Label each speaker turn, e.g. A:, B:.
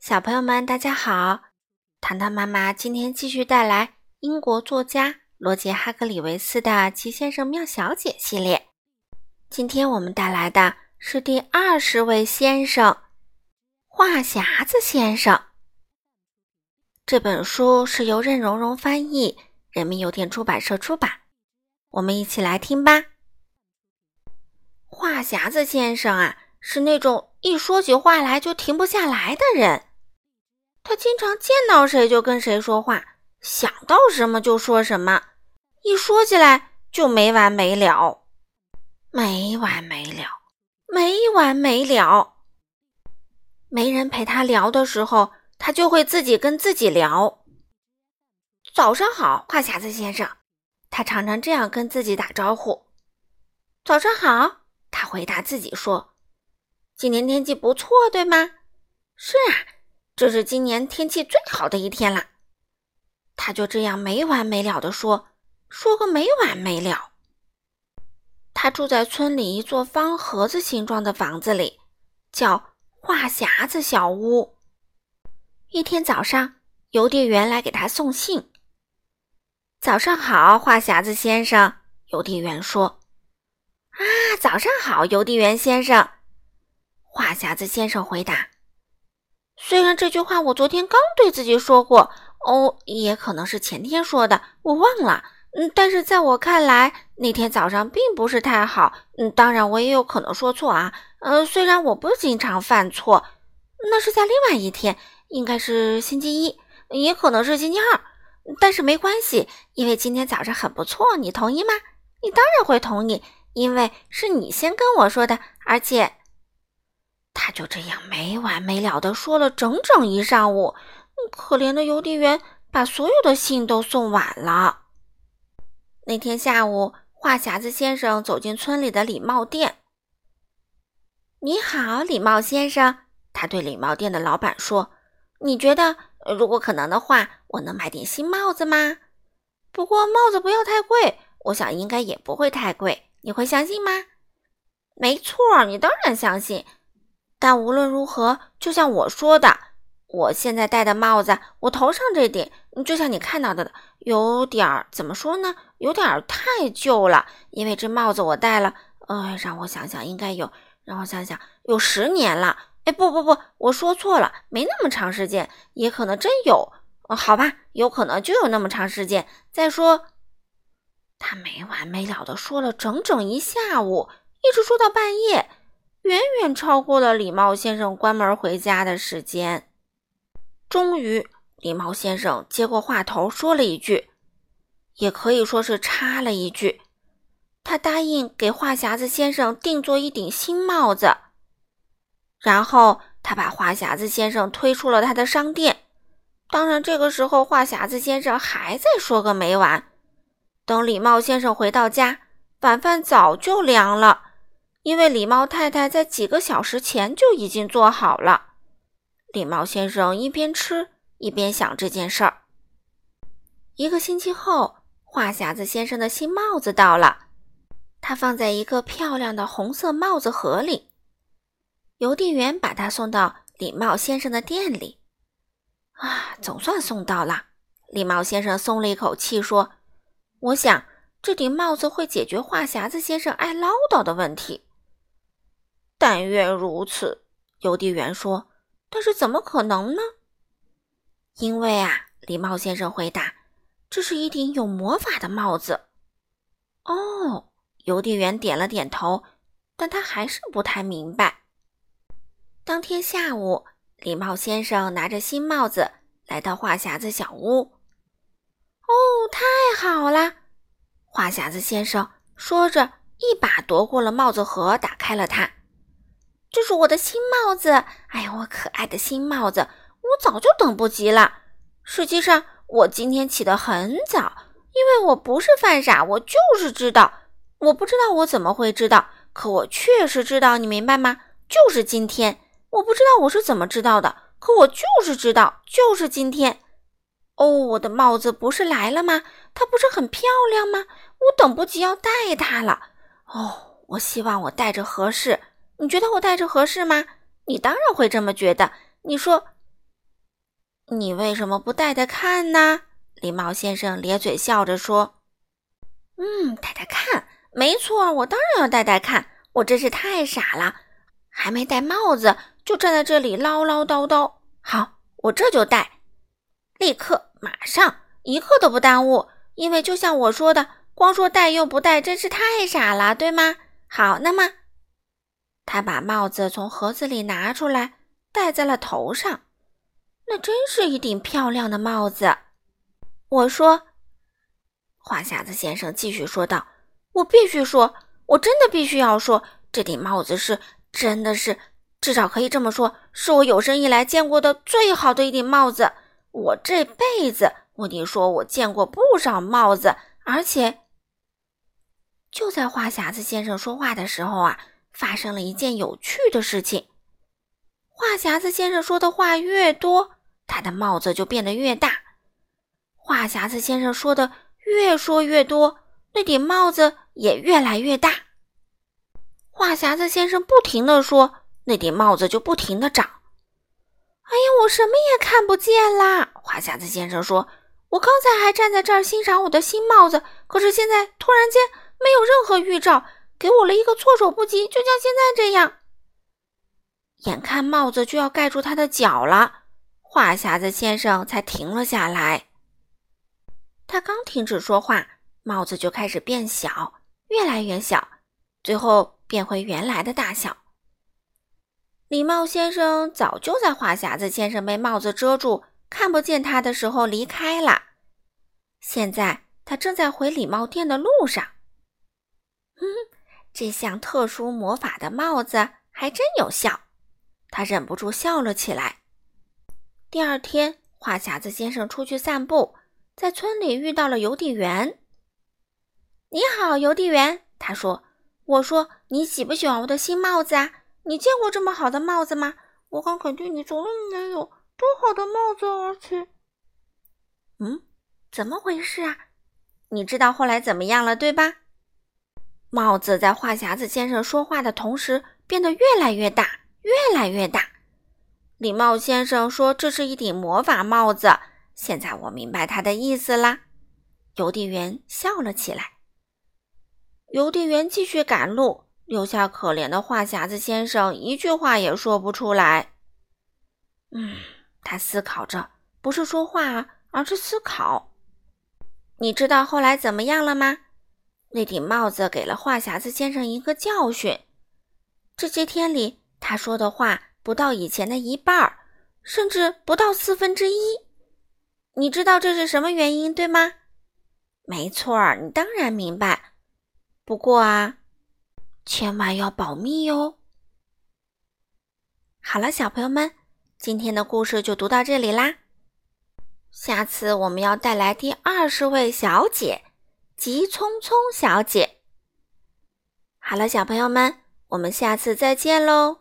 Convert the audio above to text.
A: 小朋友们，大家好！糖糖妈妈今天继续带来英国作家罗杰·哈格里维斯的《奇先生妙小姐》系列。今天我们带来的是第二十位先生——话匣子先生。这本书是由任溶溶翻译，人民邮电出版社出版。我们一起来听吧。话匣子先生啊，是那种一说起话来就停不下来的人。他经常见到谁就跟谁说话，想到什么就说什么，一说起来就没完没了，没完没了，没完没了。没人陪他聊的时候，他就会自己跟自己聊。早上好，话匣子先生，他常常这样跟自己打招呼。早上好，他回答自己说：“今天天气不错，对吗？”“是啊。”这是今年天气最好的一天啦！他就这样没完没了的说，说个没完没了。他住在村里一座方盒子形状的房子里，叫话匣子小屋。一天早上，邮递员来给他送信。早上好，话匣子先生，邮递员说。啊，早上好，邮递员先生。话匣子先生回答。虽然这句话我昨天刚对自己说过，哦，也可能是前天说的，我忘了。嗯，但是在我看来，那天早上并不是太好。嗯，当然我也有可能说错啊。呃，虽然我不经常犯错，那是在另外一天，应该是星期一，也可能是星期二。但是没关系，因为今天早上很不错，你同意吗？你当然会同意，因为是你先跟我说的，而且。他就这样没完没了的说了整整一上午，可怜的邮递员把所有的信都送晚了。那天下午，话匣子先生走进村里的礼帽店。“你好，礼帽先生。”他对礼帽店的老板说，“你觉得如果可能的话，我能买顶新帽子吗？不过帽子不要太贵，我想应该也不会太贵。你会相信吗？”“没错，你当然相信。”但无论如何，就像我说的，我现在戴的帽子，我头上这顶，就像你看到的，有点儿怎么说呢？有点儿太旧了。因为这帽子我戴了，呃，让我想想，应该有，让我想想，有十年了。哎，不不不，我说错了，没那么长时间，也可能真有。好吧，有可能就有那么长时间。再说，他没完没了的说了整整一下午，一直说到半夜。远远超过了礼貌先生关门回家的时间。终于，礼貌先生接过话头，说了一句，也可以说是插了一句：“他答应给话匣子先生定做一顶新帽子。”然后，他把话匣子先生推出了他的商店。当然，这个时候话匣子先生还在说个没完。等礼貌先生回到家，晚饭早就凉了。因为礼帽太太在几个小时前就已经做好了。礼帽先生一边吃一边想这件事儿。一个星期后，话匣子先生的新帽子到了，他放在一个漂亮的红色帽子盒里。邮递员把它送到礼帽先生的店里。啊，总算送到了！礼帽先生松了一口气，说：“我想这顶帽子会解决话匣子先生爱唠叨的问题。”但愿如此，邮递员说。但是怎么可能呢？因为啊，礼帽先生回答：“这是一顶有魔法的帽子。”哦，邮递员点了点头，但他还是不太明白。当天下午，礼帽先生拿着新帽子来到话匣子小屋。哦，太好了！话匣子先生说着，一把夺过了帽子盒，打开了它。这是我的新帽子，哎呀，我可爱的新帽子，我早就等不及了。实际上，我今天起得很早，因为我不是犯傻，我就是知道。我不知道我怎么会知道，可我确实知道，你明白吗？就是今天，我不知道我是怎么知道的，可我就是知道，就是今天。哦，我的帽子不是来了吗？它不是很漂亮吗？我等不及要戴它了。哦，我希望我戴着合适。你觉得我戴着合适吗？你当然会这么觉得。你说，你为什么不戴戴看呢？礼帽先生咧嘴笑着说：“嗯，戴戴看，没错，我当然要戴戴看。我真是太傻了，还没戴帽子就站在这里唠唠叨叨。好，我这就戴，立刻，马上，一刻都不耽误。因为就像我说的，光说戴又不戴，真是太傻了，对吗？好，那么。”他把帽子从盒子里拿出来，戴在了头上。那真是一顶漂亮的帽子。我说：“话匣子先生继续说道，我必须说，我真的必须要说，这顶帽子是，真的是，至少可以这么说，是我有生以来见过的最好的一顶帽子。我这辈子，我得说，我见过不少帽子，而且……就在话匣子先生说话的时候啊。”发生了一件有趣的事情。话匣子先生说的话越多，他的帽子就变得越大。话匣子先生说的越说越多，那顶帽子也越来越大。话匣子先生不停地说，那顶帽子就不停地长。哎呀，我什么也看不见啦！话匣子先生说：“我刚才还站在这儿欣赏我的新帽子，可是现在突然间没有任何预兆。”给我了一个措手不及，就像现在这样。眼看帽子就要盖住他的脚了，话匣子先生才停了下来。他刚停止说话，帽子就开始变小，越来越小，最后变回原来的大小。礼帽先生早就在话匣子先生被帽子遮住，看不见他的时候离开了。现在他正在回礼帽店的路上。这项特殊魔法的帽子还真有效，他忍不住笑了起来。第二天，话匣子先生出去散步，在村里遇到了邮递员。“你好，邮递员。”他说。“我说，你喜不喜欢我的新帽子啊？你见过这么好的帽子吗？我敢肯定，你从来没有多好的帽子，而且……嗯，怎么回事啊？你知道后来怎么样了，对吧？”帽子在话匣子先生说话的同时变得越来越大，越来越大。礼帽先生说：“这是一顶魔法帽子。”现在我明白他的意思啦。邮递员笑了起来。邮递员继续赶路，留下可怜的话匣子先生一句话也说不出来。嗯，他思考着，不是说话，而是思考。你知道后来怎么样了吗？那顶帽子给了话匣子先生一个教训。这些天里，他说的话不到以前的一半，甚至不到四分之一。你知道这是什么原因，对吗？没错儿，你当然明白。不过啊，千万要保密哟。好了，小朋友们，今天的故事就读到这里啦。下次我们要带来第二十位小姐。急匆匆小姐，好了，小朋友们，我们下次再见喽。